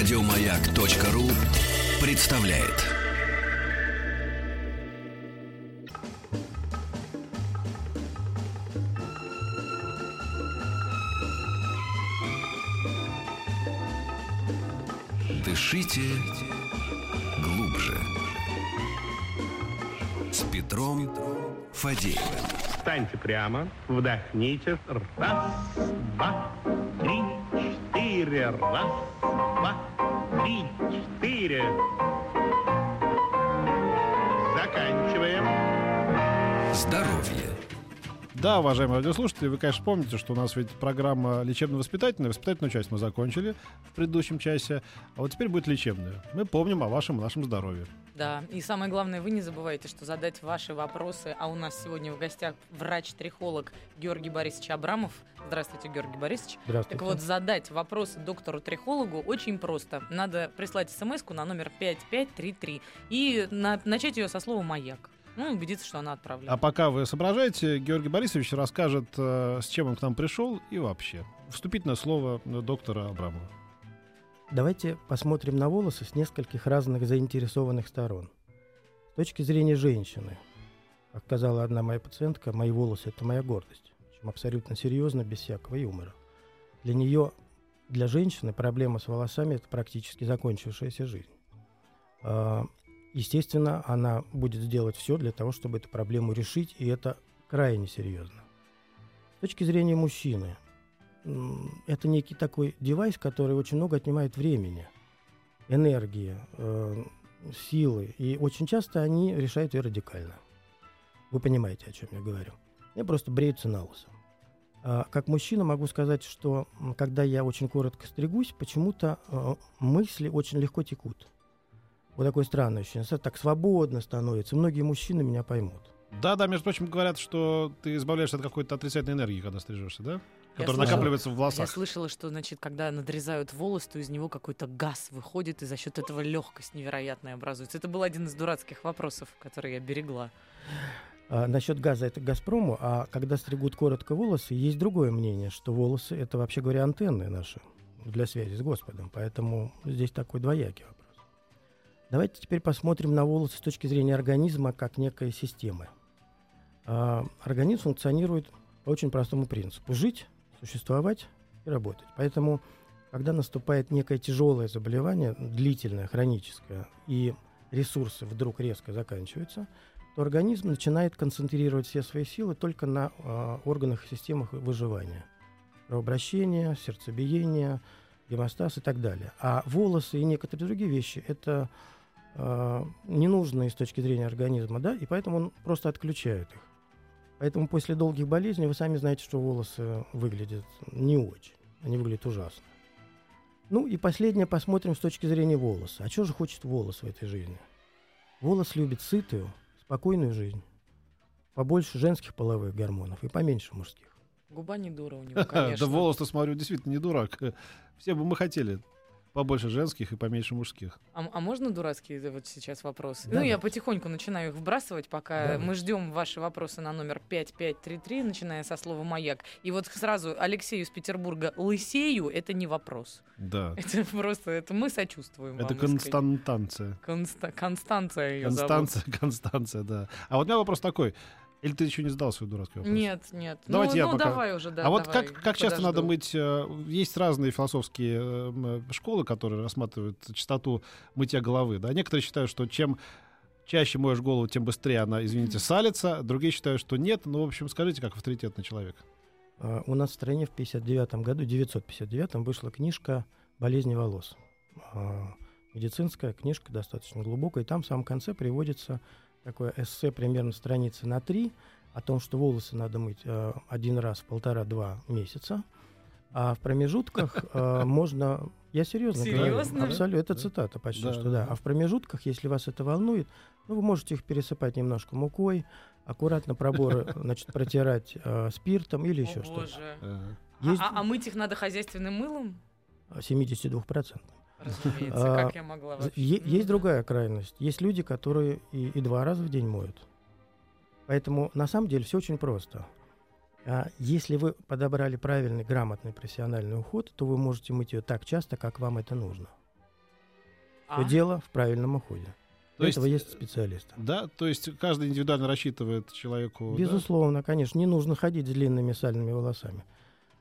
Радиомаяк.ру представляет. Дышите глубже. С Петром Фадеевым. Встаньте прямо, вдохните. Раз, два, три, четыре. Раз, два, три, четыре. Заканчиваем. Здоровье. Да, уважаемые радиослушатели, вы, конечно, помните, что у нас ведь программа лечебно-воспитательная. Воспитательную часть мы закончили в предыдущем часе, а вот теперь будет лечебная. Мы помним о вашем и нашем здоровье. Да, и самое главное, вы не забывайте, что задать ваши вопросы, а у нас сегодня в гостях врач-трихолог Георгий Борисович Абрамов. Здравствуйте, Георгий Борисович. Здравствуйте. Так вот, задать вопросы доктору-трихологу очень просто. Надо прислать смс на номер 5533 и на- начать ее со слова «Маяк». Ну, убедиться, что она отправлена. А пока вы соображаете, Георгий Борисович расскажет, э, с чем он к нам пришел и вообще. Вступительное слово э, доктора Абрамова. Давайте посмотрим на волосы с нескольких разных заинтересованных сторон. С точки зрения женщины, как сказала одна моя пациентка, мои волосы это моя гордость. Причем абсолютно серьезно, без всякого юмора. Для нее, для женщины, проблема с волосами это практически закончившаяся жизнь. Естественно, она будет сделать все для того, чтобы эту проблему решить, и это крайне серьезно. С точки зрения мужчины, это некий такой девайс, который очень много отнимает времени, энергии, э, силы, и очень часто они решают ее радикально. Вы понимаете, о чем я говорю. Я просто бреются на лысо. А, Как мужчина могу сказать, что когда я очень коротко стригусь, почему-то э, мысли очень легко текут. Вот такое странное ощущение. Так свободно становится. Многие мужчины меня поймут. Да-да, между прочим, говорят, что ты избавляешься от какой-то отрицательной энергии, когда стрижешься, да? Которая слышала- накапливается в Я волосах. слышала, что, значит, когда надрезают волос, то из него какой-то газ выходит, и за счет этого легкость невероятная образуется. Это был один из дурацких вопросов, который я берегла. А, насчет газа это к Газпрому, а когда стригут коротко волосы, есть другое мнение, что волосы это вообще говоря антенны наши для связи с Господом. Поэтому здесь такой двоякий вопрос. Давайте теперь посмотрим на волосы с точки зрения организма как некой системы. А, организм функционирует по очень простому принципу: жить, существовать и работать. Поэтому, когда наступает некое тяжелое заболевание, длительное, хроническое, и ресурсы вдруг резко заканчиваются, то организм начинает концентрировать все свои силы только на а, органах и системах выживания. Кровообращение, сердцебиение, гемостаз и так далее. А волосы и некоторые другие вещи – это а, ненужные с точки зрения организма, да, и поэтому он просто отключает их. Поэтому после долгих болезней вы сами знаете, что волосы выглядят не очень. Они выглядят ужасно. Ну и последнее посмотрим с точки зрения волоса. А что же хочет волос в этой жизни? Волос любит сытую, спокойную жизнь. Побольше женских половых гормонов и поменьше мужских. Губа не дура у него, Да конечно. волос-то, смотрю, действительно не дурак. Все бы мы хотели побольше женских и поменьше мужских. А, а можно дурацкий э, вот сейчас вопрос? Да, ну, я да. потихоньку начинаю их вбрасывать, пока Давайте. мы ждем ваши вопросы на номер 5533, начиная со слова «Маяк». И вот сразу Алексею из Петербурга «Лысею» — это не вопрос. Да. Это просто, это мы сочувствуем Это вам константанция. Конста- Констанция ее зовут. Констанция, Констанция, да. А вот у меня вопрос такой. Или ты еще не задал свой дурацкий вопрос? Нет, нет. Давайте ну, я ну, пока- давай уже, да. а вот давай, как, как часто надо мыть... э, Есть разные философские э, м, школы, которые рассматривают частоту мытья головы. Да? Некоторые считают, что чем чаще моешь голову, тем быстрее она, извините, салится. Другие считают, что нет. Ну, в общем, скажите, как авторитетный человек. А, У нас в стране в 59 году, 959 вышла книжка «Болезни волос». А, Медицинская книжка, достаточно глубокая. И там в самом конце приводится такое эссе примерно страницы на три о том, что волосы надо мыть э, один раз в полтора-два месяца. А в промежутках э, можно... Я серьезно Серьезно? говорю. Абсолютно. Это Да. цитата почти Да, что, да, да. А в промежутках, если вас это волнует, ну, вы можете их пересыпать немножко мукой, аккуратно проборы, значит, протирать э, спиртом или еще что-то. боже. Есть А, а мыть их надо хозяйственным мылом? 72%. Разумеется, А, как я могла вообще? Есть да. другая крайность. Есть люди, которые и, и два раза в день моют. Поэтому на самом деле все очень просто. А если вы подобрали правильный, грамотный, профессиональный уход, то вы можете мыть ее так часто, как вам это нужно. А? дело в правильном уходе. То Для есть, этого есть специалисты. Да, то есть каждый индивидуально рассчитывает человеку. да? Безусловно, конечно, не нужно ходить с длинными сальными волосами.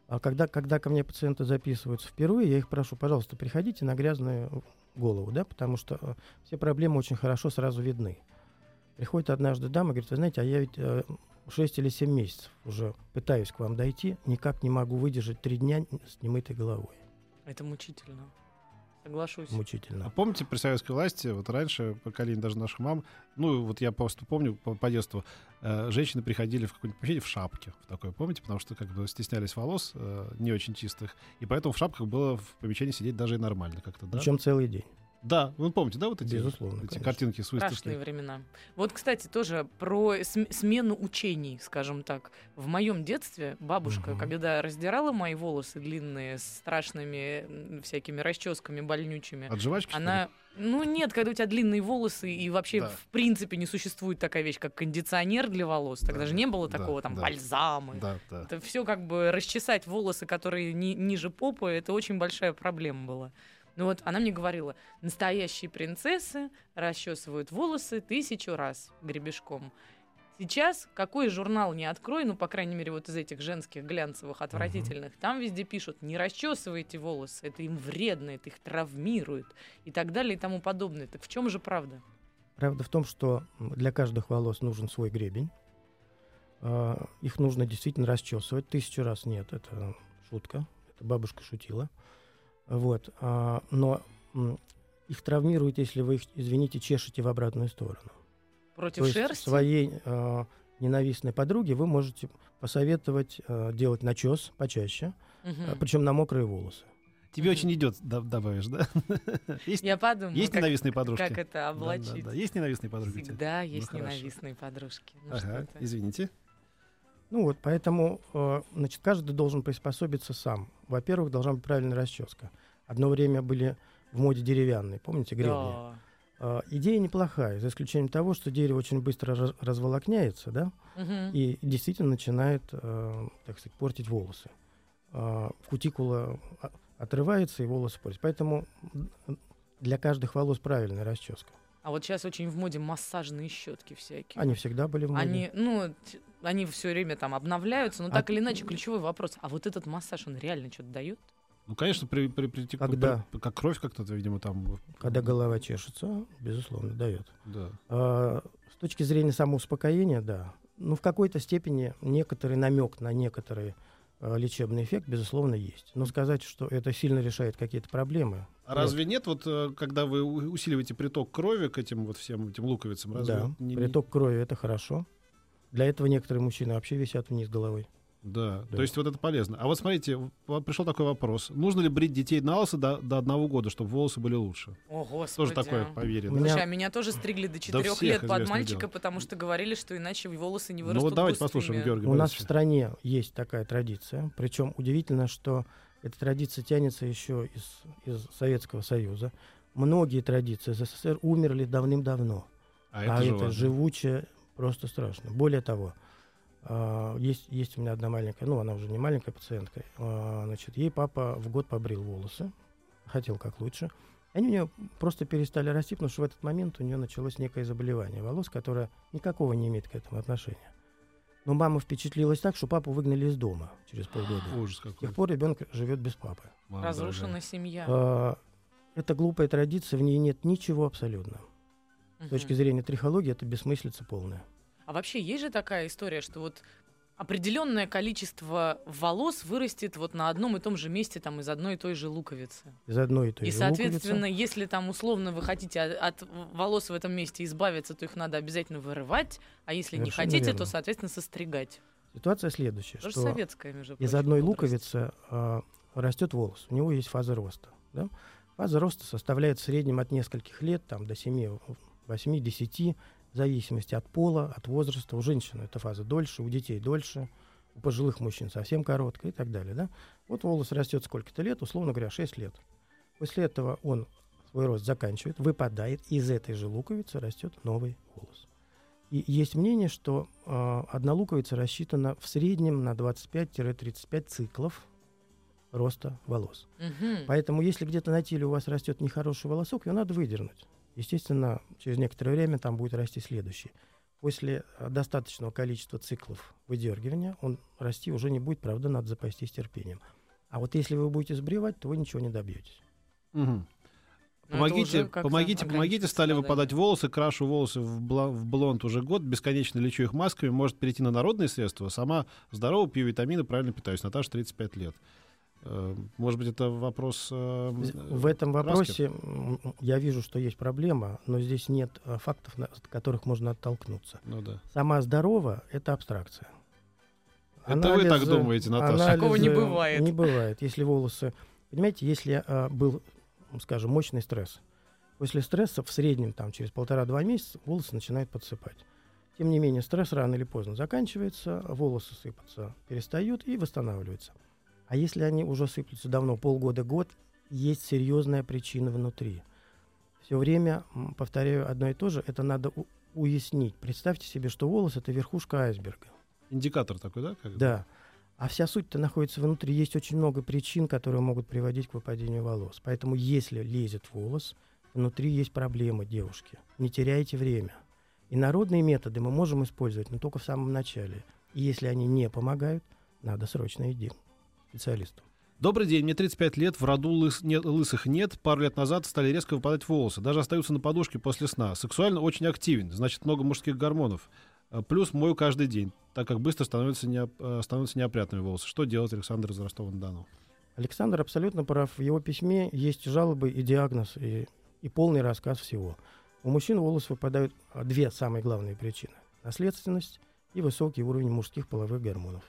А когда, когда ко мне пациенты записываются впервые, я их прошу, пожалуйста, приходите на грязную голову, да, потому что э, все проблемы очень хорошо сразу видны. Приходит однажды дама говорит, вы знаете, а я ведь э, 6 или 7 месяцев уже пытаюсь к вам дойти, никак не могу выдержать три дня с немытой головой. Это мучительно. Соглашусь. Мучительно. А помните, при советской власти, вот раньше, поколение даже наших мам, ну, вот я просто помню по, по детству, э, женщины приходили в какое-нибудь помещение в шапке, в такое, помните, потому что как бы стеснялись волос э, не очень чистых, и поэтому в шапках было в помещении сидеть даже и нормально как-то, да? Причем целый день. Да, вы помните, да, вот эти, Безусловно, эти конечно. картинки с Страшные выставки? времена. Вот, кстати, тоже про см- смену учений, скажем так. В моем детстве бабушка, Мгм. когда раздирала мои волосы длинные с страшными всякими расческами больнючими, От жвачки? она... Ну нет, когда у тебя длинные волосы, и вообще Да. в принципе не существует такая вещь, как кондиционер для волос. Тогда Да, же не было да, такого, там, да. бальзамы. Да, да. Это все как бы расчесать волосы, которые ни- ниже попы, это очень большая проблема была. Ну вот она мне говорила, настоящие принцессы расчесывают волосы тысячу раз гребешком. Сейчас какой журнал не открой, ну, по крайней мере, вот из этих женских глянцевых, отвратительных, там везде пишут, не расчесывайте волосы, это им вредно, это их травмирует и так далее и тому подобное. Так в чем же правда? Правда в том, что для каждых волос нужен свой гребень. А, Их нужно действительно расчесывать. Тысячу раз нет, это шутка. Это бабушка шутила. Вот. а, Но их травмирует, если вы их, извините, чешете в обратную сторону. Против То есть шерсти? своей а, ненавистной подруге вы можете посоветовать а, делать начес почаще, Мгм. причем на мокрые волосы. Тебе очень идет, да- добавишь, да? Есть, Я подумала, есть как, ненавистные подружки? как это Да, да, облачить. да. Есть ненавистные тебя? Всегда есть хорошо. ненавистные подружки. Ну, Ага, извините. Ну вот, поэтому, э, значит, каждый должен приспособиться сам. Во-первых, должна быть правильная расческа. Одно время были в моде деревянные, помните, гребни? Да. Э, идея неплохая, за исключением того, что дерево очень быстро раз- разволокняется, да, Мгм. и действительно начинает, э, так сказать, портить волосы. Э, кутикула а- отрывается, и волосы портятся. Поэтому для каждых волос правильная расческа. А вот сейчас очень в моде массажные щетки всякие. Они всегда были в моде. Они, ну, они все время там обновляются, но А- так или иначе ключевой вопрос. А вот этот массаж, он реально что-то дает? Ну, конечно, при, при, при- Когда? при- как кровь как-то, видимо, там... Когда голова чешется, безусловно, дает. Да. А, С точки зрения самоуспокоения, да. Ну, в какой-то степени некоторый намек на некоторый а, лечебный эффект, безусловно, есть. Но сказать, что это сильно решает какие-то проблемы. А разве нет, вот э, когда вы усиливаете приток крови к этим вот всем этим луковицам, разве да, не- приток крови это хорошо. Для этого некоторые мужчины вообще висят вниз головой. Да. Да. то есть вот это полезно. А вот смотрите, вот пришел такой вопрос. Нужно ли брить детей на лысо до, до одного года, чтобы волосы были лучше? О, господи. Тоже такое да? меня- Слушай, а меня тоже стригли до четырех лет под мальчика, дело. потому что говорили, что иначе волосы не Ну вырастут вот давайте густыми. послушаем Георгия У нас в Борисовича. стране есть такая традиция. Причем удивительно, что эта традиция тянется еще из, из Советского Союза. Многие традиции СССР умерли давным-давно. А А это, это, живучее просто страшно. Более того, есть, есть у меня одна маленькая, ну, она уже не маленькая пациентка, а, значит, ей папа в год побрил волосы, хотел как лучше. Они у нее просто перестали расти, потому что в этот момент у нее началось некое заболевание волос, которое никакого не имеет к этому отношения. Но мама впечатлилась так, что папу выгнали из дома через полгода. Ужас С какой. тех пор ребенок живет без папы. Мама Разрушена дорогая. семья. А, Это глупая традиция, в ней нет ничего абсолютно. С точки зрения трихологии это бессмыслица полная. А вообще есть же такая история, что вот определенное количество волос вырастет вот на одном и том же месте там из одной и той же луковицы. Из одной и той И, же соответственно, луковицы. если там условно вы хотите от, от волос в этом месте избавиться, то их надо обязательно вырывать, а если не Совершенно хотите, верно. то, соответственно, состригать. Ситуация следующая, Тоже что советская, между из прочим, одной мудрость. луковицы а, растет волос. У него есть фаза роста. Да? Фаза роста составляет в среднем от нескольких лет там, до 7, 8, 10, в зависимости от пола, от возраста. У женщин эта фаза дольше, у детей дольше, у пожилых мужчин совсем короткая и так далее. Да? Вот волос растет сколько-то лет, условно говоря, 6 лет. После этого он свой рост заканчивает, выпадает, и из этой же луковицы растет новый волос. И есть мнение, что э, одна луковица рассчитана в среднем на 25-35 циклов роста волос. Мгм. Поэтому, если где-то на теле у вас растет нехороший волосок, его надо выдернуть. Естественно, через некоторое время там будет расти следующий. После э, достаточного количества циклов выдергивания он расти уже не будет, правда, надо запастись терпением. А вот если вы будете сбривать, то вы ничего не добьетесь. Это Помогите, помогите, помогите, стали страдает. выпадать волосы, крашу волосы в, в блонд уже год, бесконечно лечу их масками, может перейти на народные средства, сама здорова, пью витамины, правильно питаюсь. Наташа, 35 лет. Э, Может быть, это вопрос... э, В этом вопросе м, я вижу, что есть проблема, но здесь нет э, фактов, от которых можно оттолкнуться. Ну да. Сама здорова — это абстракция. Это вы так думаете, Наташа? Такого не анализы- бывает. Не бывает. Если волосы... Понимаете, если а, был, скажем, мощный стресс, после стресса в среднем там, через полтора-два месяца волосы начинают подсыпать. Тем не менее, стресс рано или поздно заканчивается, волосы сыпаться перестают и восстанавливаются. А если они уже сыплются давно, полгода-год, есть серьезная причина внутри. Все время, повторяю одно и то же, это надо уяснить. Представьте себе, что волос — это верхушка айсберга. Индикатор такой, да? как? Да. А вся суть-то находится внутри. Есть очень много причин, которые могут приводить к выпадению волос. Поэтому, если лезет волос, внутри есть проблемы, девушки. Не теряйте время. И народные методы мы можем использовать, но только в самом начале. И если они не помогают, надо срочно идти специалисту. Добрый день, мне 35 лет, в роду лыс- нет- лысых нет. Пару лет назад стали резко выпадать волосы. Даже остаются на подушке после сна. Сексуально очень активен, значит, много мужских гормонов. А, Плюс мою каждый день, так как быстро становятся, неоп- э, становятся неопрятными волосы. Что делать, Александр из Ростова-на-Дону? Александр абсолютно прав. В его письме есть жалобы и диагноз, и, и полный рассказ всего. У мужчин волосы выпадают а, две самые главные причины. Наследственность и высокий уровень мужских половых гормонов.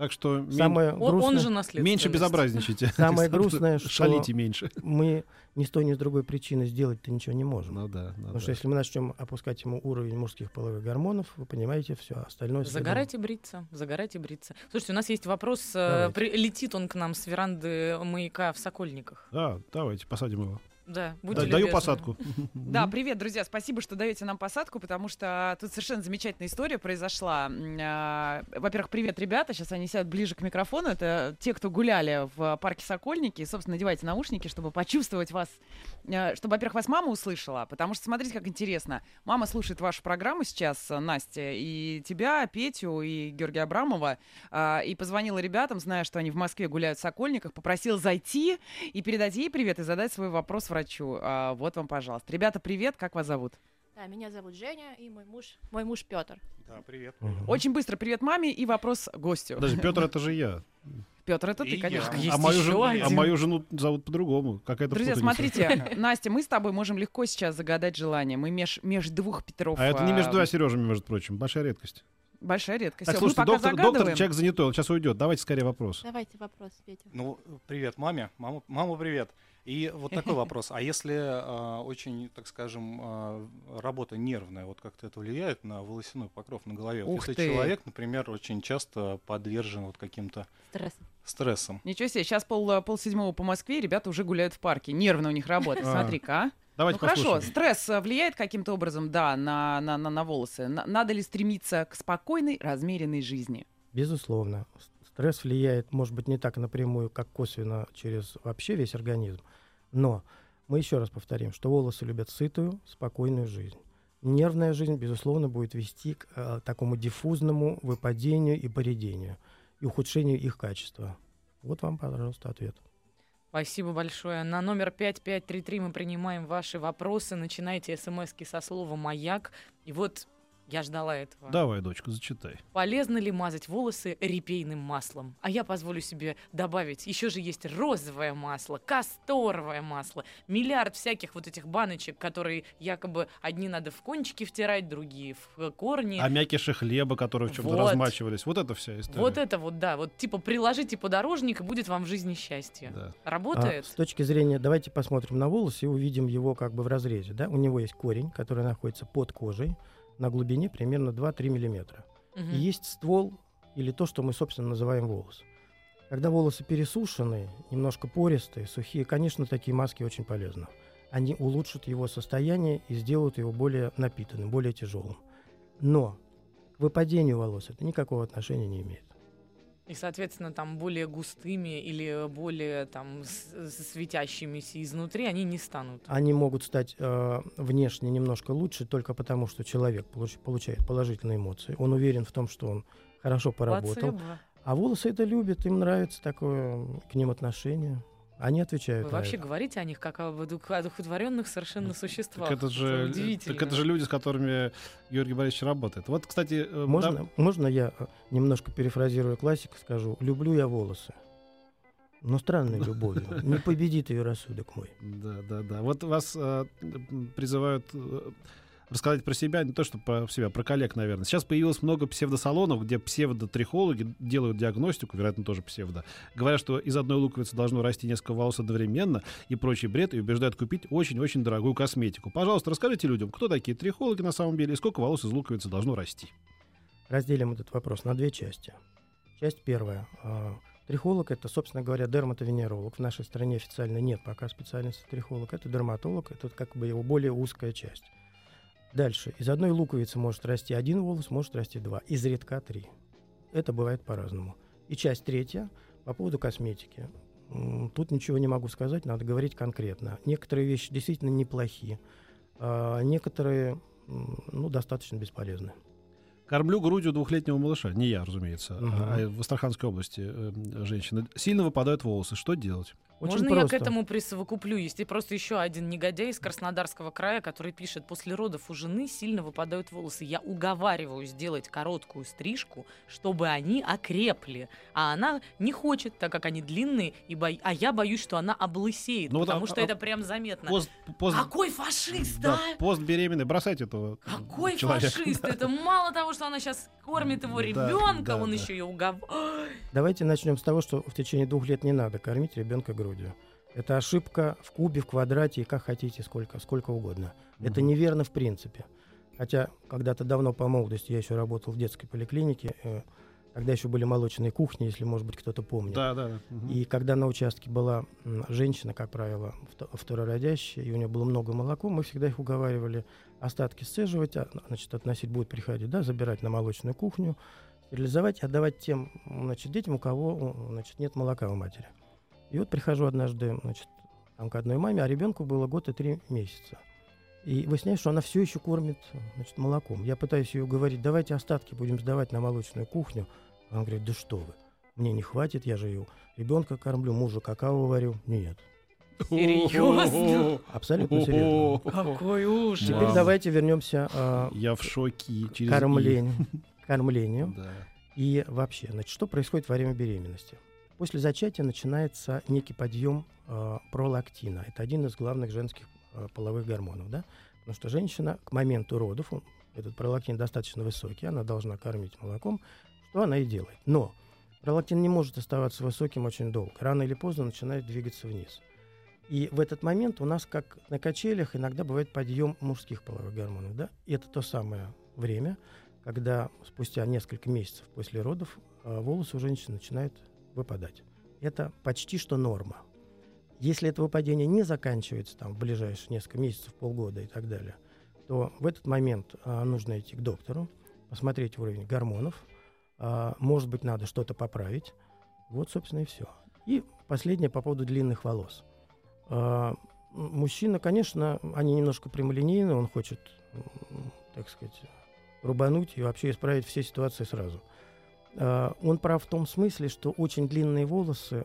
Так что мен- Самое Он, он грустное, же наследственность. меньше безобразничайте. Самое грустное, что- Шалите меньше. мы ни с той, ни с другой причины сделать-то ничего не можем. Ну да, ну Потому да. что если мы начнем опускать ему уровень мужских половых гормонов, вы понимаете, все остальное... следом. Загорайте бриться, загорайте бриться. Слушайте, у нас есть вопрос. э, Давайте. при- летит он к нам с веранды маяка в Сокольниках. Да, давайте, посадим его. Да, будьте даю любезны. посадку. Да, привет, друзья. Спасибо, что даете нам посадку, потому что тут совершенно замечательная история произошла. А, Во-первых, привет, ребята. Сейчас они сядут ближе к микрофону. Это те, кто гуляли в парке Сокольники. И, собственно, надевайте наушники, чтобы почувствовать вас, э, чтобы, во-первых, вас мама услышала. Потому что, смотрите, как интересно. Мама слушает вашу программу сейчас, Настя, и тебя, Петю, и Георгия Абрамова. а, И позвонила ребятам, зная, что они в Москве гуляют в Сокольниках, попросила зайти и передать ей привет и задать свой вопрос врачу. А, вот вам, пожалуйста. Ребята, привет, как вас зовут? Да, меня зовут Женя, и мой муж, мой муж Петр. Да, привет. Мгм. Очень быстро привет маме и вопрос гостю. Подожди, Петр, это же я. Петр, это И ты, я. конечно. Есть а, мою жену, а один. мою жену зовут по-другому. Какая-то Друзья, путаница. смотрите, Настя, мы с тобой можем легко сейчас загадать желание. Мы меж, меж двух Петров. А это не а, между двумя Сережами, между прочим. Большая редкость. Большая редкость. Так, мы слушайте, доктор, доктор, человек занятой, он сейчас уйдет. Давайте скорее вопрос. Давайте вопрос, Петя. Ну, привет маме. Мама, мама привет. И вот такой вопрос. А если а, очень, так скажем, а, работа нервная, вот как-то это влияет на волосяной покров на голове? Вот Ух если ты. человек, например, очень часто подвержен вот каким-то Стресс. стрессам. Ничего себе, сейчас пол, пол седьмого по Москве, ребята уже гуляют в парке. Нервно у них работа. А. Смотри-ка, а. Давайте ну хорошо, послушаем. стресс э, влияет каким-то образом, да, на, на, на, на волосы. На- надо ли стремиться к спокойной, размеренной жизни? Безусловно. Стресс влияет, может быть, не так напрямую, как косвенно через вообще весь организм. Но мы еще раз повторим, что волосы любят сытую, спокойную жизнь. Нервная жизнь, безусловно, будет вести к э, такому диффузному выпадению и поредению, и ухудшению их качества. Вот вам, пожалуйста, ответ. Спасибо большое. На номер 5533 мы принимаем ваши вопросы. Начинайте смски со слова «Маяк». И вот я ждала этого. Давай, дочка, зачитай. Полезно ли мазать волосы репейным маслом? А я позволю себе добавить, еще же есть розовое масло, касторовое масло, миллиард всяких вот этих баночек, которые якобы одни надо в кончики втирать, другие в э, корни. А мякиши хлеба, которые в чем-то Вот. размачивались. Вот это вся история. вот это вот, да, вот типа приложите подорожник, и будет вам в жизни счастье. Да. А, Работает? с точки зрения, давайте посмотрим на волос и увидим его как бы в разрезе. Да? У него есть корень, который находится под кожей на глубине примерно 2-3 миллиметра. Мгм. И есть ствол или то, что мы, собственно, называем волос. Когда волосы пересушенные, немножко пористые, сухие, конечно, такие маски очень полезны. Они улучшат его состояние и сделают его более напитанным, более тяжелым. Но к выпадению волос это никакого отношения не имеет. И, соответственно, там более густыми или более там светящимися изнутри они не станут. Они могут стать э, внешне немножко лучше только потому, что человек получ- получает положительные эмоции. Он уверен в том, что он хорошо поработал. Плацебо. А волосы это любят, им нравится такое к ним отношение. Они отвечают Вы на вообще это. говорите о них как оду- одухотворенных совершенно существах. Так это же, удивительно. так это же люди, с которыми Георгий Борисович работает. Вот, кстати, э, Можно, да, можно я э, немножко перефразирую классика, скажу, люблю я волосы. Но странной любовью. Не победит ее рассудок мой. Да, да, да. Вот вас э, призывают э, рассказать про себя, не то что про себя, про коллег, наверное. Сейчас появилось много псевдосалонов, где псевдотрихологи делают диагностику, вероятно, тоже псевдо. Говорят, что из одной луковицы должно расти несколько волос одновременно и прочий бред, и убеждают купить очень-очень дорогую косметику. Пожалуйста, расскажите людям, кто такие трихологи на самом деле и сколько волос из луковицы должно расти. Разделим этот вопрос на две части. Часть первая. А, Трихолог это, собственно говоря, дерматовенеролог. В нашей стране официально нет пока специальности трихолог. Это дерматолог, это как бы его более узкая часть. Дальше. Из одной луковицы может расти один волос, может расти два. Изредка три. Это бывает по-разному. И часть третья по поводу косметики. Тут ничего не могу сказать, надо говорить конкретно. Некоторые вещи действительно неплохие, а некоторые ну, достаточно бесполезны. Кормлю грудью двухлетнего малыша. Не я, разумеется. Мгм. А в Астраханской области э, женщины. Сильно выпадают волосы. Что делать? Очень Можно я к просто. этому присовокуплю? Есть и просто еще один негодяй из Краснодарского края, который пишет, после родов у жены сильно выпадают волосы. Я уговариваю сделать короткую стрижку, чтобы они окрепли. А она не хочет, так как они длинные, и бо- а я боюсь, что она облысеет, Ну вот, потому а- что а- это прям заметно. Пост, пост- Какой фашист, да, а? пост беременный. Бросайте этого Какой человека. фашист? Это мало того, что она сейчас кормит его ребенка, да, он да. еще и уговаривает. Давайте начнем с того, что в течение двух лет не надо кормить ребенка грудью. Это ошибка в кубе, в квадрате и как хотите, сколько, сколько угодно. Это Мгм. неверно в принципе. Хотя когда-то давно по молодости я еще работал в детской поликлинике, тогда еще были молочные кухни, если, может быть, кто-то помнит. Да, да. мгм. И когда на участке была женщина, как правило, вто- второродящая, и у нее было много молока, мы всегда их уговаривали остатки сцеживать, а, значит, относить будет приходить, да, забирать на молочную кухню, стерилизовать, отдавать тем, значит, детям, у кого, значит, нет молока у матери. И вот прихожу однажды, значит, там к одной маме, а ребенку было год и три месяца. И выясняется, что она все еще кормит значит, молоком. Я пытаюсь ее уговорить, давайте остатки будем сдавать на молочную кухню. Она говорит, да что вы, мне не хватит, я же ее ребенка кормлю, мужу какао варю. Нет, Серьезно? абсолютно серьезно. Какой ужас. Теперь давайте вернемся а, Я в шоке. к Через кормлению. кормлению. Да. И вообще, значит, что происходит во время беременности? После зачатия начинается некий подъем э, пролактина. Это один из главных женских э, половых гормонов, да? Потому что женщина к моменту родов, этот пролактин достаточно высокий, она должна кормить молоком, что она и делает. Но пролактин не может оставаться высоким очень долго. Рано или поздно начинает двигаться вниз. И в этот момент у нас, как на качелях, иногда бывает подъем мужских половых гормонов, да? И это то самое время, когда спустя несколько месяцев после родов э, волосы у женщин начинают выпадать. Это почти что норма. Если это выпадение не заканчивается там, в ближайшие несколько месяцев, полгода и так далее, то в этот момент а, нужно идти к доктору, посмотреть уровень гормонов. а, может быть, надо что-то поправить. Вот, собственно, и все. И последнее по поводу длинных волос. А, мужчина, конечно, они немножко прямолинейны, он хочет, так сказать, рубануть и вообще исправить все ситуации сразу. А, Он прав в том смысле, что очень длинные волосы,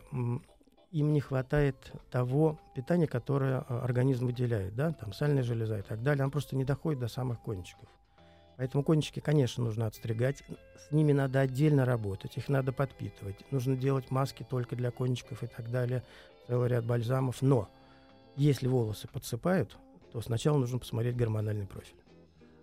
им не хватает того питания, которое а, организм выделяет, да, там сальная железа и так далее, она просто не доходит до самых кончиков. Поэтому кончики, конечно, нужно отстригать, с ними надо отдельно работать, их надо подпитывать, нужно делать маски только для кончиков и так далее, целый ряд бальзамов, но если волосы подсыпают, то сначала нужно посмотреть гормональный профиль.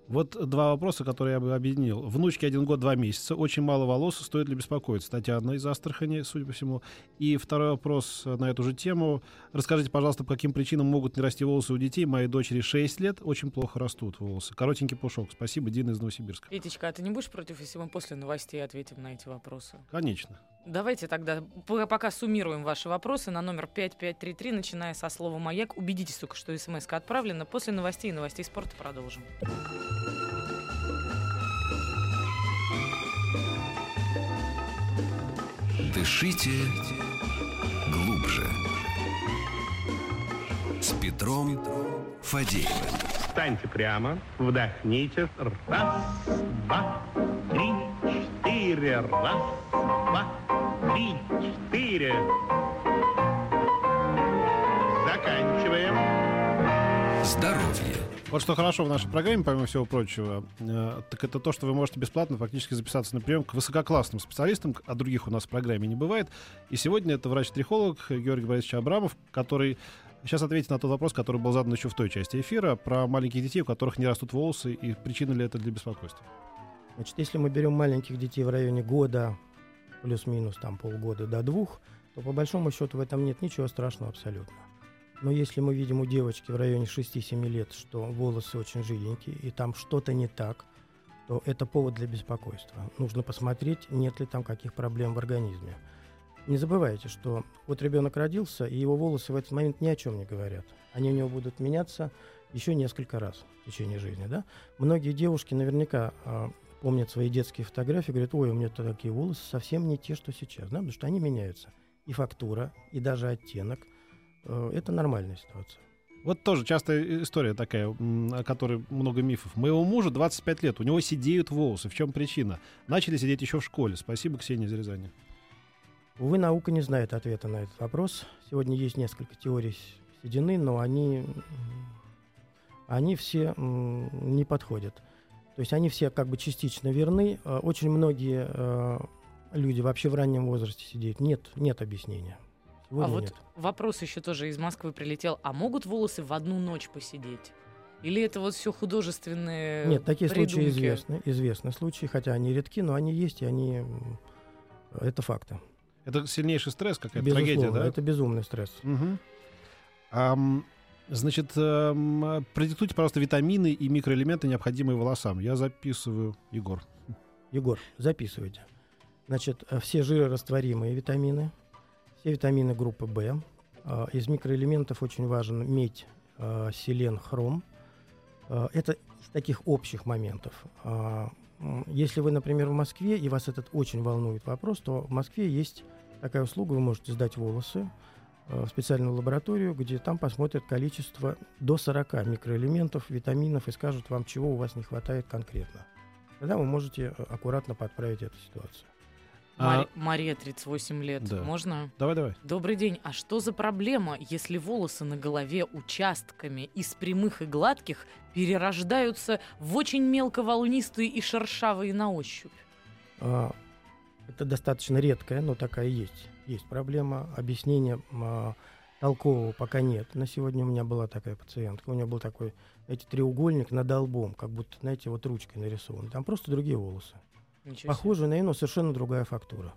Вот два вопроса, которые я бы объединил. Внучке один год, два месяца. Очень мало волос. Стоит ли беспокоиться? Татьяна из Астрахани, судя по всему. И второй вопрос на эту же тему. Расскажите, пожалуйста, по каким причинам могут не расти волосы у детей? Моей дочери 6 лет. Очень плохо растут волосы. Коротенький пушок. Спасибо, Дина из Новосибирска. Петечка, а ты не будешь против, если мы после новостей ответим на эти вопросы? Конечно. Давайте тогда пока суммируем ваши вопросы на номер 5533, начиная со слова «Маяк». Убедитесь только, что смс отправлена. После новостей и новостей спорта продолжим. Дышите глубже. С Петром Фадеевым. Встаньте прямо, вдохните. Раз, два, три, четыре. Раз, два, три, четыре. Заканчиваем. Здоровье. Вот что хорошо в нашей программе, помимо всего прочего, э, так это то, что вы можете бесплатно фактически записаться на прием к высококлассным специалистам, а других у нас в программе не бывает. И сегодня это врач-трихолог Георгий Борисович Абрамов, который сейчас ответит на тот вопрос, который был задан еще в той части эфира, про маленьких детей, у которых не растут волосы, и причина ли это для беспокойства. Значит, если мы берем маленьких детей в районе года, плюс-минус там полгода до двух, то по большому счету в этом нет ничего страшного абсолютно. Но если мы видим у девочки в районе 6-7 лет, что волосы очень жиденькие, и там что-то не так, то это повод для беспокойства. Нужно посмотреть, нет ли там каких проблем в организме. Не забывайте, что вот ребенок родился, и его волосы в этот момент ни о чем не говорят. Они у него будут меняться еще несколько раз в течение жизни. Да? Многие девушки наверняка а, помнят свои детские фотографии, говорят, ой, у меня такие волосы совсем не те, что сейчас, да? потому что они меняются. И фактура, и даже оттенок. Э, Это нормальная ситуация. Вот тоже частая история такая, о которой много мифов. Моего мужа 25 лет, у него сидеют волосы. В чем причина? Начали сидеть еще в школе. Спасибо, Ксения из Рязани. Увы, наука не знает ответа на этот вопрос. Сегодня есть несколько теорий седины, но они, они все не подходят. То есть они все как бы частично верны. Э, Очень многие э, люди вообще в раннем возрасте сидеют. Нет, нет объяснения. А Сегодня вот нет. вопрос еще тоже из Москвы прилетел. А могут волосы в одну ночь посидеть? Или это вот все художественные Нет, такие случаи придумки? известны. Известны случаи, хотя они редки, но они есть, и они... Это факты. Это сильнейший стресс, какая-то трагедия, да? это безумный стресс. Мгм. Ам, значит, эм, продиктуйте, пожалуйста, витамины и микроэлементы, необходимые волосам. Я записываю, Егор. Егор, записывайте. Значит, э, все жирорастворимые витамины, все витамины группы В. А, Из микроэлементов очень важен медь, селен, хром. Это из таких общих моментов. Если вы, например, в Москве, и вас этот очень волнует вопрос, то в Москве есть такая услуга, вы можете сдать волосы э, в специальную лабораторию, где там посмотрят количество до 40 микроэлементов, витаминов и скажут вам, чего у вас не хватает конкретно. Тогда вы можете э, аккуратно подправить эту ситуацию. Мари- А, Мария, 38 лет. Да. Можно? давай, давай. Добрый день. А что за проблема, если волосы на голове участками из прямых и гладких перерождаются в очень мелковолнистые и шершавые на ощупь? А, Это достаточно редкая, но такая есть. Есть проблема. Объяснения а, толкового пока нет. На сегодня у меня была такая пациентка. У нее был такой, знаете, треугольник над лбом, как будто, знаете, вот ручкой нарисован. Там просто другие волосы. Ничего. Похожие на но совершенно другая фактура.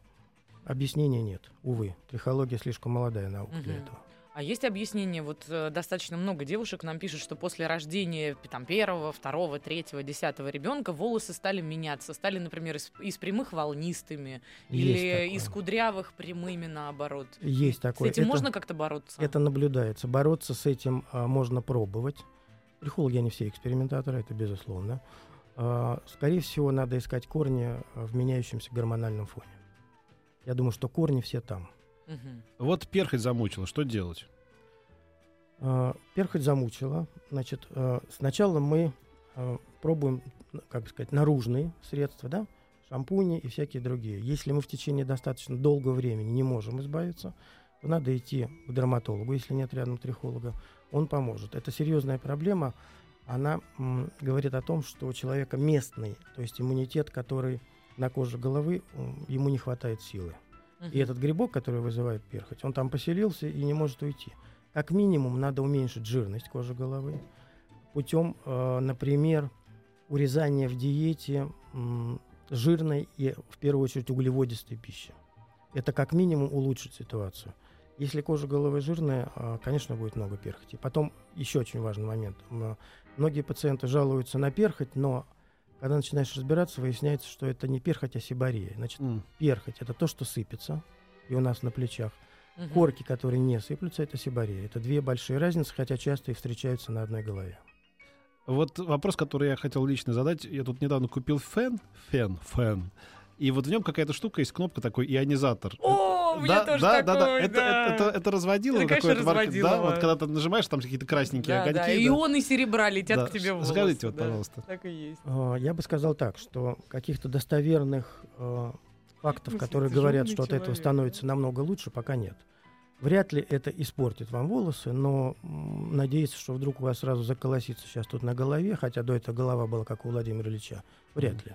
Объяснения нет, увы. Трихология слишком молодая наука для Мгм. этого. А есть объяснение? Вот э, достаточно много девушек нам пишут, что после рождения там, первого, второго, третьего, десятого ребенка волосы стали меняться. Стали, например, из, из прямых волнистыми Есть или такое. из кудрявых прямыми наоборот. Есть С такое. этим Это- можно как-то бороться? Это наблюдается. Бороться с этим а, можно пробовать. Трихологи они все экспериментаторы, это безусловно. А, скорее всего, надо искать корни в меняющемся гормональном фоне. Я думаю, что корни все там. Мгм. Вот перхоть замучила, что делать? А, перхоть замучила. Значит, а, сначала мы а, пробуем, как бы сказать, наружные средства, да, шампуни и всякие другие. Если мы в течение достаточно долгого времени не можем избавиться, то надо идти к дерматологу, если нет рядом трихолога. Он поможет. Это серьезная проблема. Она м, говорит о том, что у человека местный, то есть иммунитет, который на коже головы, ему не хватает силы. И Мгм. этот грибок, который вызывает перхоть, он там поселился и не может уйти. Как минимум надо уменьшить жирность кожи головы путем, э, например, урезания в диете м, жирной и, в первую очередь, углеводистой пищи. Это как минимум улучшит ситуацию. Если кожа головы жирная, э, конечно, будет много перхоти. Потом еще очень важный момент. Многие пациенты жалуются на перхоть, но когда начинаешь разбираться, выясняется, что это не перхоть, а сибария. Значит, М. перхоть – это то, что сыпется, и у нас на плечах. Мгм. Корки, которые не сыплются, это сибария. Это две большие разницы, хотя часто и встречаются на одной голове. Вот вопрос, который я хотел лично задать. Я тут недавно купил фен, фен, фен. И вот в нем какая-то штука есть, кнопка такой, ионизатор. О, у меня тоже да, да, да, такой, это, да. Это, это, это разводило какое-то марк- Да, вот когда ты нажимаешь, там какие-то красненькие Да, огоньки. да, да. ионы серебра летят Да. к тебе в волосы. Скажите вот, да. пожалуйста. Так и есть. А, Я бы сказал так, что каких-то достоверных э, фактов, Мысли, которые говорят, что от умный этого человек, становится намного лучше, пока нет. Вряд ли это испортит вам волосы, но надеяться, что вдруг у вас сразу заколосится сейчас тут на голове, хотя до этого голова была как у Владимира Ильича, вряд ли.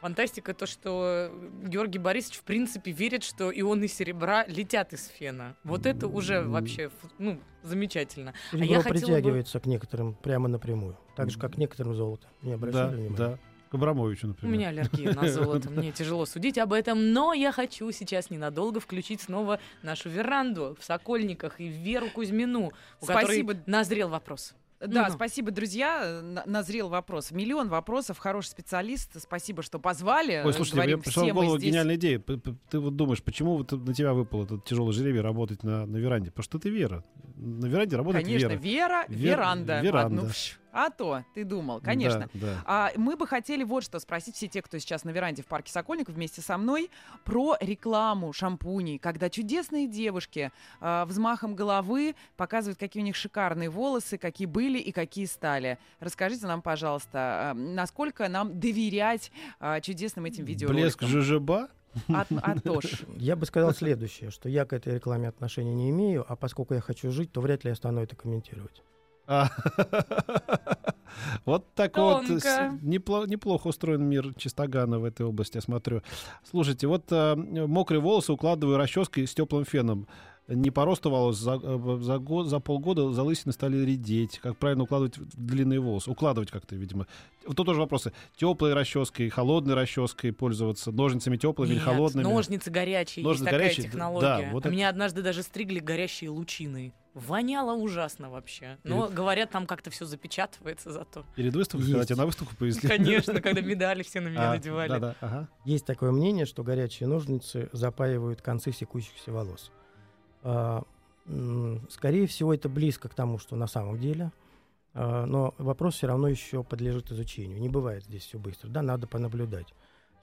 Фантастика то, что Георгий Борисович в принципе верит, что ионы серебра летят из фена. Вот это уже вообще ну, замечательно. Серебро я хотела бы- притягивается к некоторым прямо напрямую, так же, как к некоторым золото. Не Да, обращали внимания? да. К Абрамовичу, У например. меня аллергия на золото, мне тяжело судить об этом, но я хочу сейчас ненадолго включить снова нашу веранду в Сокольниках и Веру Кузьмину, у Спасибо. которой назрел вопрос. Да, Ну-ну. спасибо, друзья. На- Назрел вопрос. Миллион вопросов. Хороший специалист. Спасибо, что позвали. Ой, слушайте, Говорим мне пришла в голову здесь. гениальная идея. Ты вот думаешь, почему вот на тебя выпал этот тяжелый жребий работать на, на веранде? Потому что ты Вера. На веранде работает Конечно, Вера. Вера, Вер- веранда. веранда. Ну, пш, а то, ты думал, конечно. Да, да. А мы бы хотели вот что спросить все те, кто сейчас на веранде в парке Сокольников вместе со мной, про рекламу шампуней, когда чудесные девушки а, взмахом головы показывают, какие у них шикарные волосы, какие были и какие стали. Расскажите нам, пожалуйста, а, насколько нам доверять а, чудесным этим Блеск видеороликам? ЖЖБа? А, а то ж. Я бы сказал следующее, что я к этой рекламе отношения не имею, а поскольку я хочу жить, то вряд ли я стану это комментировать. Вот такой вот неплохо устроен мир Чистогана в этой области, я смотрю. Слушайте, вот а, мокрые волосы укладываю расческой с теплым феном. Не по росту волос, за, э, за, год, за полгода залысины стали редеть. Как правильно укладывать длинные волосы? Укладывать как-то, видимо. Вот тут тоже вопросы. Теплой расческой, холодной расческой пользоваться, ножницами теплыми или Нет, холодными. ножницы горячие, Ножницы есть такая горячие, д- технология. да, вот А это- Меня однажды даже стригли горящие лучиной. Воняло ужасно вообще. Но, Перед- говорят, там как-то все запечатывается зато. Перед выставкой, когда тебя на выставку повезли. Конечно, когда медали все на меня А, надевали. Да-да, ага. Есть такое мнение, что горячие ножницы запаивают концы секущихся волос. А, скорее всего, это близко к тому, что на самом деле. А, но вопрос все равно еще подлежит изучению. Не бывает здесь все быстро. Да, надо понаблюдать.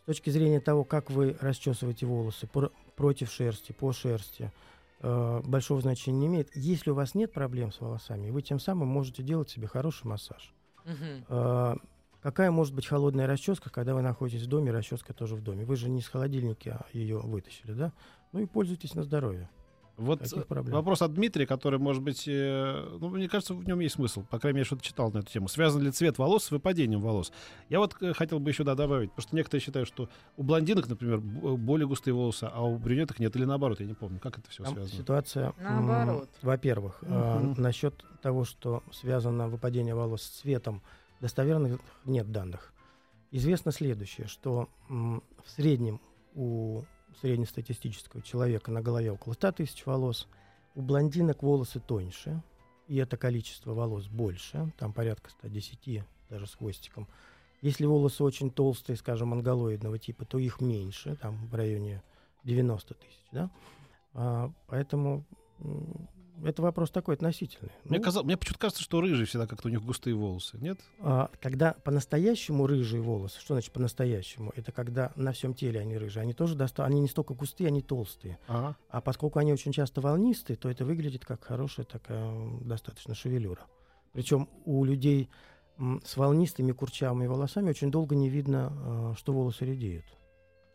С точки зрения того, как вы расчесываете волосы про- против шерсти, по шерсти, э, большого значения не имеет. Если у вас нет проблем с волосами, вы тем самым можете делать себе хороший массаж. А, Какая может быть холодная расческа, когда вы находитесь в доме, расческа тоже в доме? Вы же не с холодильника ее вытащили, да? Ну и пользуйтесь на здоровье. Вот э, вопрос от Дмитрия, который, может быть, э, ну, мне кажется, в нем есть смысл. По крайней мере, что-то читал на эту тему. Связан ли цвет волос с выпадением волос? Я вот э, хотел бы еще да, добавить, потому что некоторые считают, что у блондинок, например, более густые волосы, а у брюнеток нет. Или наоборот, я не помню, как это все Там связано. ситуация, Наоборот. во-первых, а, Мгм. насчет того, что связано выпадение волос с цветом, достоверных нет данных. Известно следующее, что м, в среднем у среднестатистического человека на голове около 100 тысяч волос, у блондинок волосы тоньше, и это количество волос больше, там порядка 110, даже с хвостиком. Если волосы очень толстые, скажем, монголоидного типа, то их меньше, там в районе 90 тысяч, да? А, поэтому это вопрос такой относительный. Мне, Ну, казал- мне почему-то кажется, что рыжие всегда как-то у них густые волосы, нет? а, когда по-настоящему рыжие волосы, что значит по-настоящему? Это когда на всем теле они рыжие. Они тоже доста- они не столько густые, они толстые. Ага. А поскольку они очень часто волнистые, то это выглядит как хорошая такая достаточно шевелюра. Причем у людей с волнистыми курчавыми волосами очень долго не видно, а, что волосы редеют.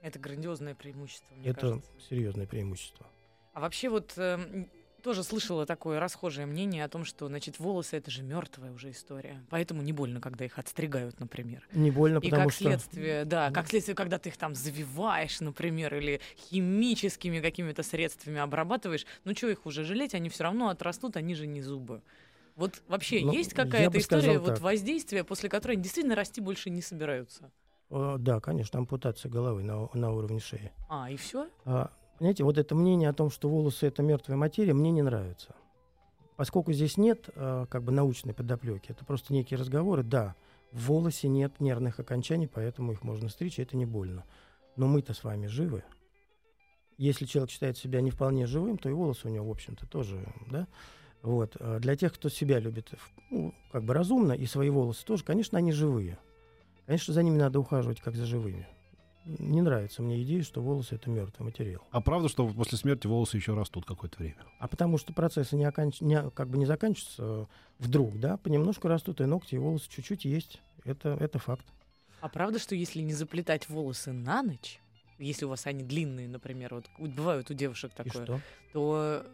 Это грандиозное преимущество, мне это кажется. серьезное преимущество. А вообще вот эм, тоже слышала такое расхожее мнение о том, что, значит, волосы это же мертвая уже история, поэтому не больно, когда их отстригают, например. Не больно, И потому как что... следствие, да, как следствие, когда ты их там завиваешь, например, или химическими какими-то средствами обрабатываешь, ну что их уже жалеть, они все равно отрастут, они же не зубы. Вот вообще Ну, есть какая-то история вот так. воздействия, после которой они действительно расти больше не собираются? Э, Да, конечно, ампутация головы на, на уровне шеи. А, и все? А, Понимаете, вот это мнение о том, что волосы это мертвая материя, мне не нравится. Поскольку здесь нет а, как бы научной подоплеки, это просто некие разговоры. Да, в волосе нет нервных окончаний, поэтому их можно стричь, и это не больно. Но мы-то с вами живы. Если человек считает себя не вполне живым, то и волосы у него, в общем-то, тоже, да. Вот. а Для тех, кто себя любит ну, как бы разумно, и свои волосы тоже, конечно, они живые. Конечно, за ними надо ухаживать, как за живыми. Не нравится мне идея, что волосы это мертвый материал. А правда, что после смерти волосы еще растут какое-то время? А потому что процессы не, оканч... не как бы не заканчиваются э, вдруг, да, понемножку растут и ногти, и волосы чуть-чуть есть. Это, это факт. А правда, что если не заплетать волосы на ночь, если у вас они длинные, например, вот бывают у девушек И такое, что? то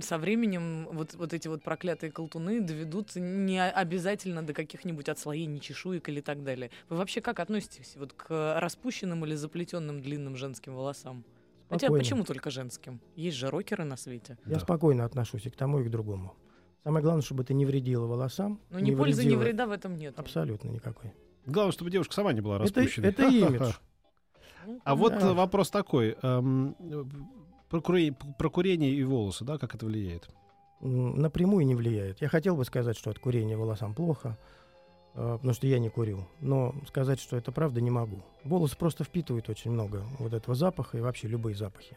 со временем вот, вот эти вот проклятые колтуны доведут не обязательно до каких-нибудь отслоений чешуек или так далее. Вы вообще как относитесь вот к распущенным или заплетенным длинным женским волосам? Хотя Спокойно. почему только женским? Есть же рокеры на свете. Я Да. спокойно отношусь и к тому, и к другому. Самое главное, чтобы это не вредило волосам. Но ни пользы, ни вредило- вреда в этом нет. Абсолютно никакой. Главное, чтобы девушка сама не была Это, распущенной. это имидж. А вот э, вопрос такой. Про куре- про курение и волосы, да, как это влияет? Напрямую не влияет. Я хотел бы сказать, что от курения волосам плохо, э, потому что я не курил. Но сказать, что это правда, не могу. Волосы просто впитывают очень много вот этого запаха и вообще любые запахи.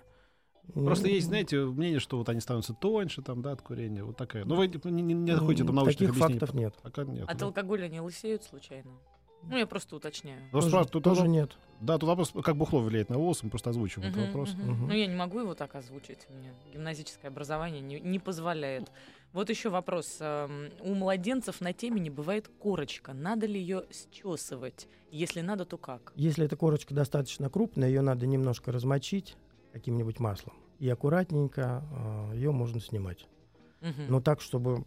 Просто есть, знаете, мнение, что вот они становятся тоньше там, да, от курения. Вот такая. Ну, вы не, не- не находите там научных Таких объяснений. фактов нет. Пока нет. От да. алкоголя не лысеют случайно? Ну, я просто уточняю. Ну, Тоже, тут тоже нет. Да, тут вопрос, как бухло влияет на волосы, мы просто озвучиваем Мгм, этот вопрос. мгм. Мгм. Ну, я не могу его так озвучить. У меня гимназическое образование не, не позволяет. Вот еще вопрос. Эм, У младенцев на темени бывает корочка. Надо ли ее счесывать? Если надо, то как? Если эта корочка достаточно крупная, ее надо немножко размочить каким-нибудь маслом. И аккуратненько ее можно снимать. Мгм. Но так, чтобы,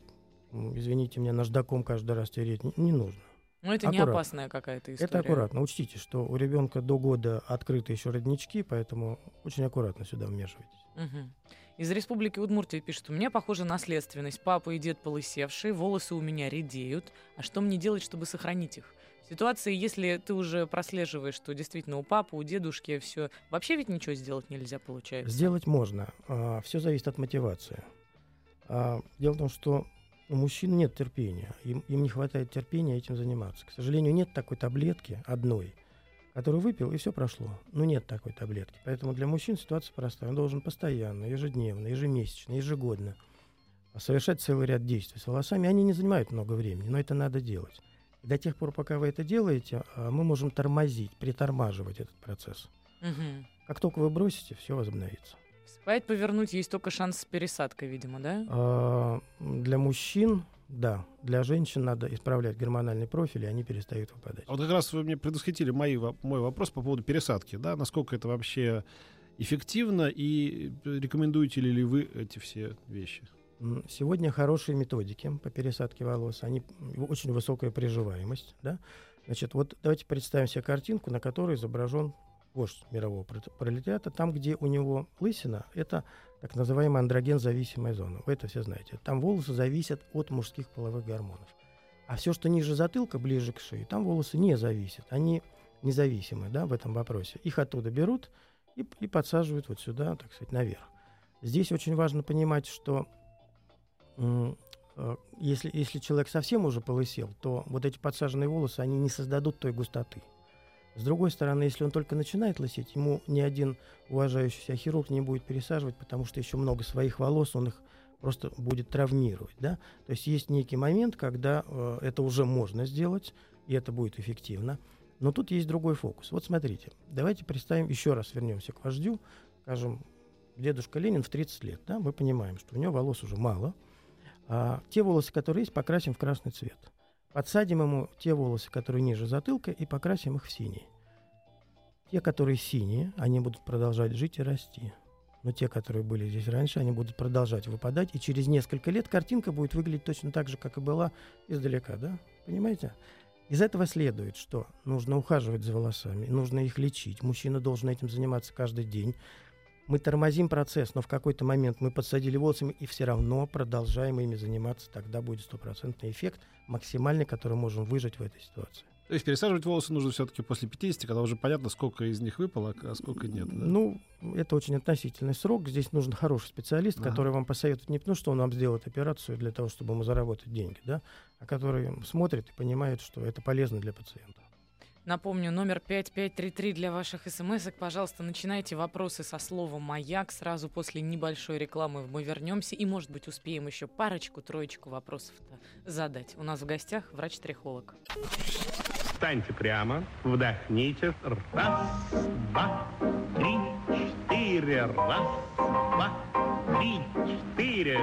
извините меня, наждаком каждый раз тереть, не нужно. Ну, это не аккуратно. опасная какая-то история. Это аккуратно. Учтите, что у ребенка до года открыты еще роднички, поэтому очень аккуратно сюда вмешивайтесь. Мгм. Из Республики Удмуртия пишут, у меня, похоже, наследственность. Папа и дед полысевшие, волосы у меня редеют. А что мне делать, чтобы сохранить их? В ситуации, если ты уже прослеживаешь, что действительно у папы, у дедушки все, вообще ведь ничего сделать нельзя, получается. Сделать можно. все зависит от мотивации. А, дело в том, что у мужчин нет терпения. Им, им не хватает терпения этим заниматься. К сожалению, нет такой таблетки одной, которую выпил, и все прошло. Ну, нет такой таблетки. Поэтому для мужчин ситуация простая. Он должен постоянно, ежедневно, ежемесячно, ежегодно совершать целый ряд действий с волосами. Они не занимают много времени, но это надо делать. И до тех пор, пока вы это делаете, а, мы можем тормозить, притормаживать этот процесс. Мгм. Как только вы бросите, все возобновится. Вспять повернуть есть только шанс с пересадкой, видимо, да? А, Для мужчин, да. Для женщин надо исправлять гормональный профиль, и они перестают выпадать. А вот как раз вы мне предвосхитили мои, мой вопрос по поводу пересадки, да, насколько это вообще эффективно и рекомендуете ли вы эти все вещи? Сегодня хорошие методики по пересадке волос. Они очень высокая приживаемость. Да? Значит, вот давайте представим себе картинку, на которой изображен вождь мирового пролет- пролетариата. Там, где у него лысина, это так называемая андроген-зависимая зона. Вы это все знаете. Там волосы зависят от мужских половых гормонов. А все, что ниже затылка, ближе к шее, там волосы не зависят. Они независимы да, в этом вопросе. Их оттуда берут и, и подсаживают вот сюда, так сказать, наверх. Здесь очень важно понимать, что э, если, если человек совсем уже полысел, то вот эти подсаженные волосы, они не создадут той густоты. С другой стороны, если он только начинает лысеть, ему ни один уважающий себя хирург не будет пересаживать, потому что еще много своих волос, он их просто будет травмировать. Да? То есть есть некий момент, когда э, это уже можно сделать, и это будет эффективно. Но тут есть другой фокус. Вот смотрите, давайте представим, еще раз вернемся к вождю, скажем, дедушка Ленин в 30 лет, да, мы понимаем, что у него волос уже мало, а те волосы, которые есть, покрасим в красный цвет. Подсадим ему те волосы, которые ниже затылка, и покрасим их в синий. Те, которые синие, они будут продолжать жить и расти. Но те, которые были здесь раньше, они будут продолжать выпадать, и через несколько лет картинка будет выглядеть точно так же, как и была издалека, да? Понимаете? Из этого следует, что нужно ухаживать за волосами, нужно их лечить. Мужчина должен этим заниматься каждый день. Мы тормозим процесс, но в какой-то момент мы подсадили волосами и все равно продолжаем ими заниматься. Тогда будет стопроцентный эффект, максимальный, который можем выжить в этой ситуации. То есть пересаживать волосы нужно все-таки после 50, когда уже понятно, сколько из них выпало, а сколько нет. да? Ну, это очень относительный срок. Здесь нужен хороший специалист, Ага. который вам посоветует не потому, что он вам сделает операцию для того, чтобы ему заработать деньги, да, а который смотрит и понимает, что это полезно для пациента. Напомню, номер 5533 для ваших смс -ок. Пожалуйста, начинайте вопросы со слова «Маяк». Сразу после небольшой рекламы мы вернемся и, может быть, успеем еще парочку-троечку вопросов задать. У нас в гостях врач-трихолог. Встаньте прямо, вдохните. Раз, два, три, четыре. Раз, два, три, четыре.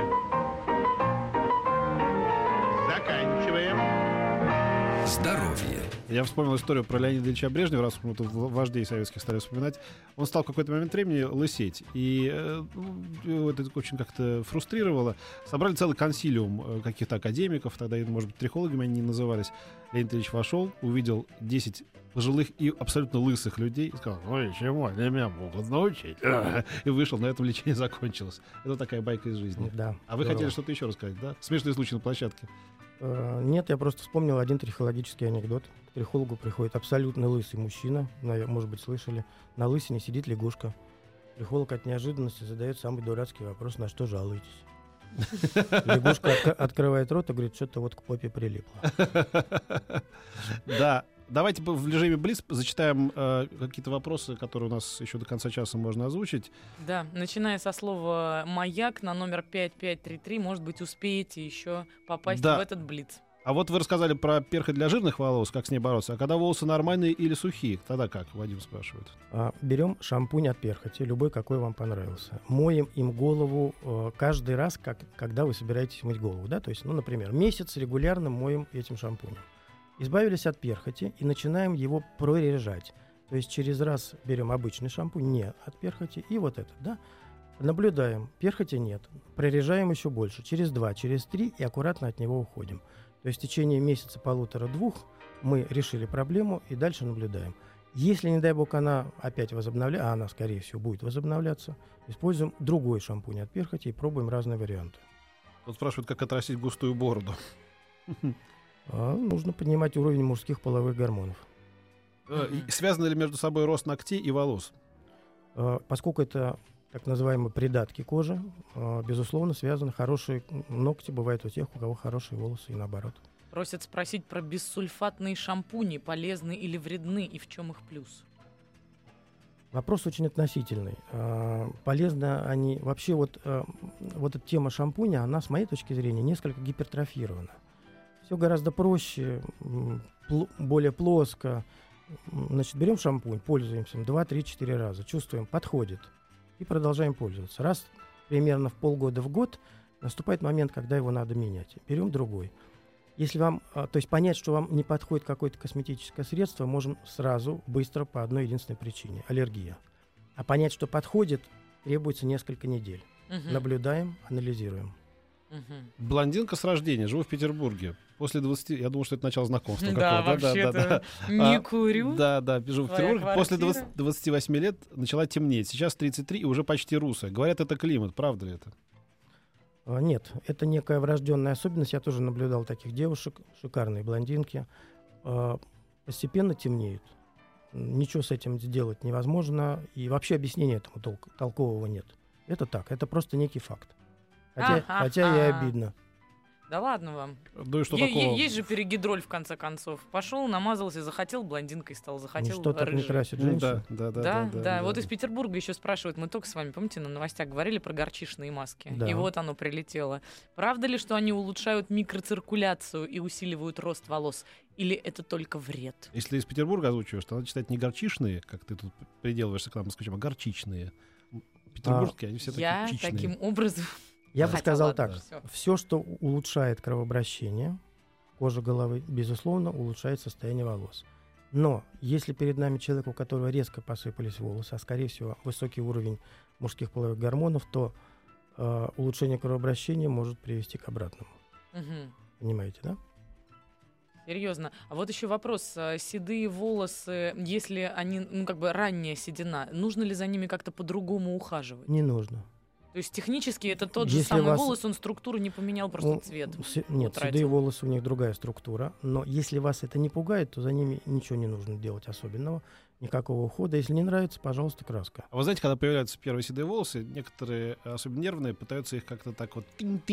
Заканчиваем. Здоровье. Я вспомнил историю про Леонида Ильича Брежнева, раз мы тут вождей советских стали вспоминать. Он стал в какой-то момент времени лысеть. И э, ну, это очень как-то фрустрировало. Собрали целый консилиум э, каких-то академиков, тогда, может быть, трихологами они не назывались. Леонид Ильич вошел, увидел 10 пожилых и абсолютно лысых людей и сказал, ой, чему они меня могут научить? И вышел, на этом лечение закончилось. Это такая байка из жизни. Да. А вы здорово. хотели что-то еще рассказать, да? Смешные случаи на площадке. Э, Нет, я просто вспомнил один трихологический анекдот. К трихологу приходит абсолютно лысый мужчина, может быть, слышали. На лысине сидит лягушка. Трихолог от неожиданности задает самый дурацкий вопрос, на что жалуетесь. Лягушка отк- открывает рот и говорит, что-то вот к попе прилипло. Да. Давайте в режиме Блиц зачитаем э, какие-то вопросы, которые у нас еще до конца часа можно озвучить. Да, начиная со слова «маяк» на номер 5533, может быть, успеете еще попасть Да. в этот блиц. А вот вы рассказали про перхоть для жирных волос, как с ней бороться. А когда волосы нормальные или сухие, тогда как? Вадим спрашивает. А, Берем шампунь от перхоти, любой, какой вам понравился. Моем им голову э, каждый раз, как, когда вы собираетесь мыть голову. Да? То есть, ну, например, месяц регулярно моем этим шампунем. Избавились от перхоти и начинаем его прорежать. То есть через раз берем обычный шампунь, не от перхоти, и вот этот, да? Наблюдаем, перхоти нет, прорежаем еще больше, через два, через три и аккуратно от него уходим. То есть в течение месяца, полутора-двух мы решили проблему и дальше наблюдаем. Если, не дай бог, она опять возобновляется, а она, скорее всего, будет возобновляться, используем другой шампунь от перхоти и пробуем разные варианты. Тут спрашивают, как отрастить густую бороду. А, нужно поднимать уровень мужских половых гормонов. Э, Связаны ли между собой рост ногтей и волос? А, Поскольку это так называемые придатки кожи, а, безусловно, связаны. Хорошие ногти бывают у тех, у кого хорошие волосы и наоборот. Просят спросить про бессульфатные шампуни, полезны или вредны, и в чем их плюс. Вопрос очень относительный. Полезно они... Вообще вот, а, вот эта тема шампуня, она, с моей точки зрения, несколько гипертрофирована. Все гораздо проще, пл- более плоско. Значит, берем шампунь, пользуемся им 2, 3, 4 раза, чувствуем, подходит, и продолжаем пользоваться. Раз примерно в полгода в год наступает момент, когда его надо менять. Берем другой. Если вам, а, то есть понять, что вам не подходит какое-то косметическое средство, можем сразу, быстро, по одной единственной причине – аллергия. А понять, что подходит, требуется несколько недель. Мгм, Наблюдаем, анализируем. Мгм. Блондинка с рождения, живу в Петербурге. После 20... Я думал, что это начало знакомства Да, вообще-то не А, курю. Да, да, живу в Твоя Петербурге. После квартира. 20 28 лет начала темнеть. Сейчас 33 и уже почти русая. Говорят, это климат. Правда ли это? А, Нет, это некая врожденная особенность. Я тоже наблюдал таких девушек, шикарные блондинки. А, Постепенно темнеют. Ничего с этим сделать невозможно. И вообще объяснения этому толк- толкового нет. Это так, это просто некий факт. Хотя, Ага, хотя и ага. обидно. Да ладно вам. Ну и что Е- е- такого? Есть же перегидроль, в конце концов. Пошел, намазался, захотел, блондинкой стал, захотел, Ничто так не красит Ну женщин. Да, да, да. Да, да, Вот из Петербурга еще спрашивают, мы только с вами, помните, на новостях говорили про горчичные маски. Да. И вот оно прилетело. Правда ли, что они улучшают микроциркуляцию и усиливают рост волос? Или это только вред? Если из Петербурга озвучиваешь, то надо читать не горчичные, как ты тут приделываешься к нам, москвичам, а горчичные. Петербургские, они все Я такие чичные. таким образом... Я бы сказал так. Все, что улучшает кровообращение кожи головы, безусловно, улучшает состояние волос. Но если перед нами человек, у которого резко посыпались волосы, а скорее всего высокий уровень мужских половых гормонов, то э, улучшение кровообращения может привести к обратному. Мгм. Понимаете, да? Серьезно. А вот еще вопрос. а, Седые волосы, если они, ну, как бы ранняя седина, нужно ли за ними как-то по-другому ухаживать? Не нужно. То есть технически это тот же Если самый вас- волос, он структуру не поменял, просто Ну, цвет. се- нет, утратил. седые волосы у них другая структура. Но если вас это не пугает, то за ними ничего не нужно делать особенного. Никакого ухода. Если не нравится, пожалуйста, краска. А вы знаете, когда появляются первые седые волосы, некоторые, особенно нервные, пытаются их как-то так вот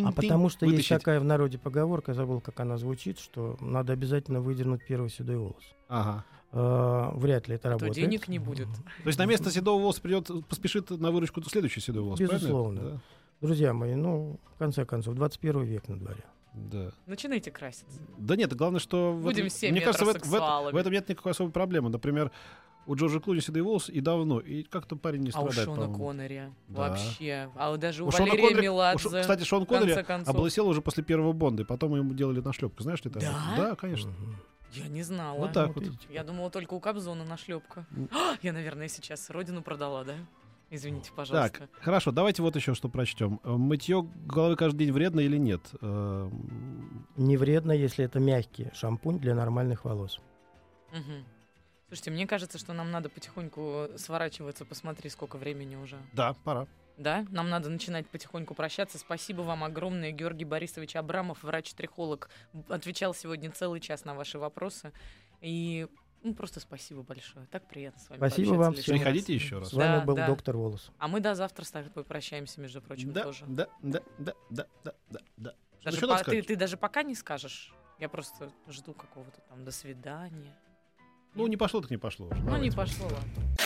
А потому что есть вытащить. такая в народе поговорка, забыл, как она звучит, что надо обязательно выдернуть первый седой волос. Ага. Э, вряд ли это А то работает. денег не будет. То есть на место седого волоса придет, поспешит на выручку следующий седой волос? Безусловно. Да. Друзья мои, ну, в конце концов, 21 век на дворе. Да. Начинайте краситься. Да нет, главное, что... Будем этом- все мне кажется, в, это- в это- в этом нет никакой особой проблемы. Например, у Джорджа Клуни седые волосы и давно, и как-то парень не А у страдает, Шона по-моему. Коннери Да. вообще. А вот даже у, У Шона Валерия Коннери- Меладзе. у Шо- Кстати, Шон Коннери концов. облысел уже после первого Бонда, и потом ему делали нашлепку. Знаешь ли ты? об Да? Да, конечно. Мгм. Я не знала. Вот так Вот вот. Я думала, только у Кобзона нашлепка. А, Я, наверное, сейчас родину продала, да? Извините, Так, пожалуйста. хорошо, давайте вот еще что прочтем. Э, Мытье головы каждый день вредно или нет? Э, Не вредно, если это мягкий шампунь для нормальных волос. Мгм. Слушайте, мне кажется, что нам надо потихоньку сворачиваться. Посмотри, сколько времени уже. Да, пора. Да, нам надо начинать потихоньку прощаться. Спасибо вам огромное, Георгий Борисович Абрамов, врач-трихолог, отвечал сегодня целый час на ваши вопросы. И ну, просто спасибо большое. Так приятно с вами Спасибо вам всем. раз. Приходите еще раз. С вами Да, был да. доктор Волос. А мы до завтра с тобой прощаемся, между прочим, Да, тоже. да, да, да, да, да, да, да. Даже по- ты, ты даже пока не скажешь. Я просто жду какого-то там до свидания. Ну, не пошло, так не пошло. Ну, не Давайте. пошло, ладно.